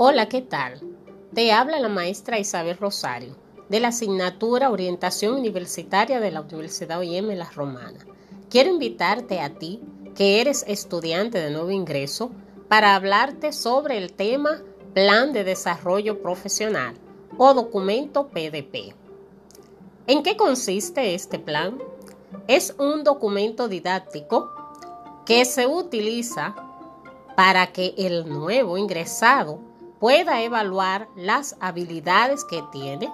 Hola, ¿qué tal? Te habla la maestra Isabel Rosario de la asignatura Orientación Universitaria de la Universidad OIM La Romana. Quiero invitarte a ti, que eres estudiante de nuevo ingreso, para hablarte sobre el tema Plan de Desarrollo Profesional o documento PDP. ¿En qué consiste este plan? Es un documento didáctico que se utiliza para que el nuevo ingresado pueda evaluar las habilidades que tiene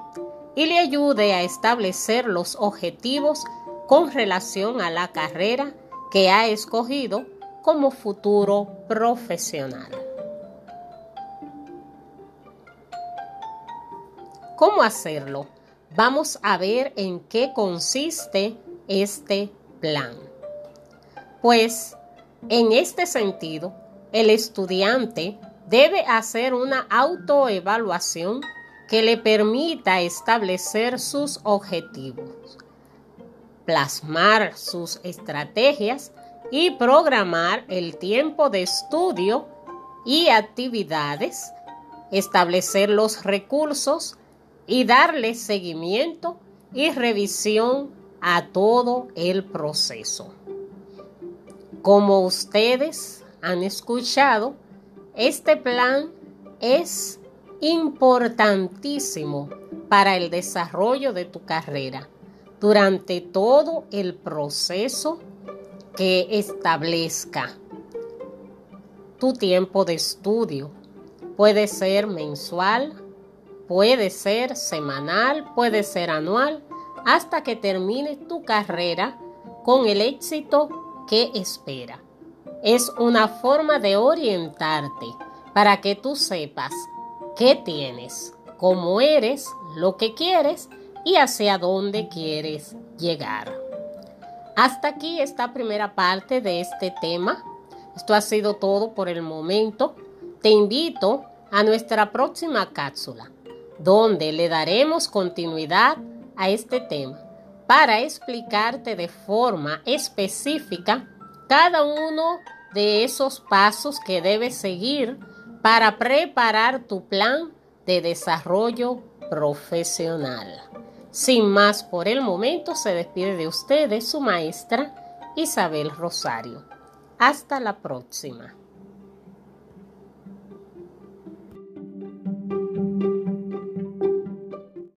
y le ayude a establecer los objetivos con relación a la carrera que ha escogido como futuro profesional. ¿Cómo hacerlo? Vamos a ver en qué consiste este plan. Pues, en este sentido, el estudiante debe hacer una autoevaluación que le permita establecer sus objetivos, plasmar sus estrategias y programar el tiempo de estudio y actividades, establecer los recursos y darle seguimiento y revisión a todo el proceso. Como ustedes han escuchado, este plan es importantísimo para el desarrollo de tu carrera durante todo el proceso que establezca tu tiempo de estudio. Puede ser mensual, puede ser semanal, puede ser anual, hasta que termines tu carrera con el éxito que espera es una forma de orientarte para que tú sepas qué tienes, cómo eres, lo que quieres y hacia dónde quieres llegar. Hasta aquí esta primera parte de este tema. Esto ha sido todo por el momento. Te invito a nuestra próxima cápsula, donde le daremos continuidad a este tema para explicarte de forma específica cada uno de esos pasos que debes seguir para preparar tu plan de desarrollo profesional. Sin más por el momento, se despide de ustedes su maestra Isabel Rosario. Hasta la próxima.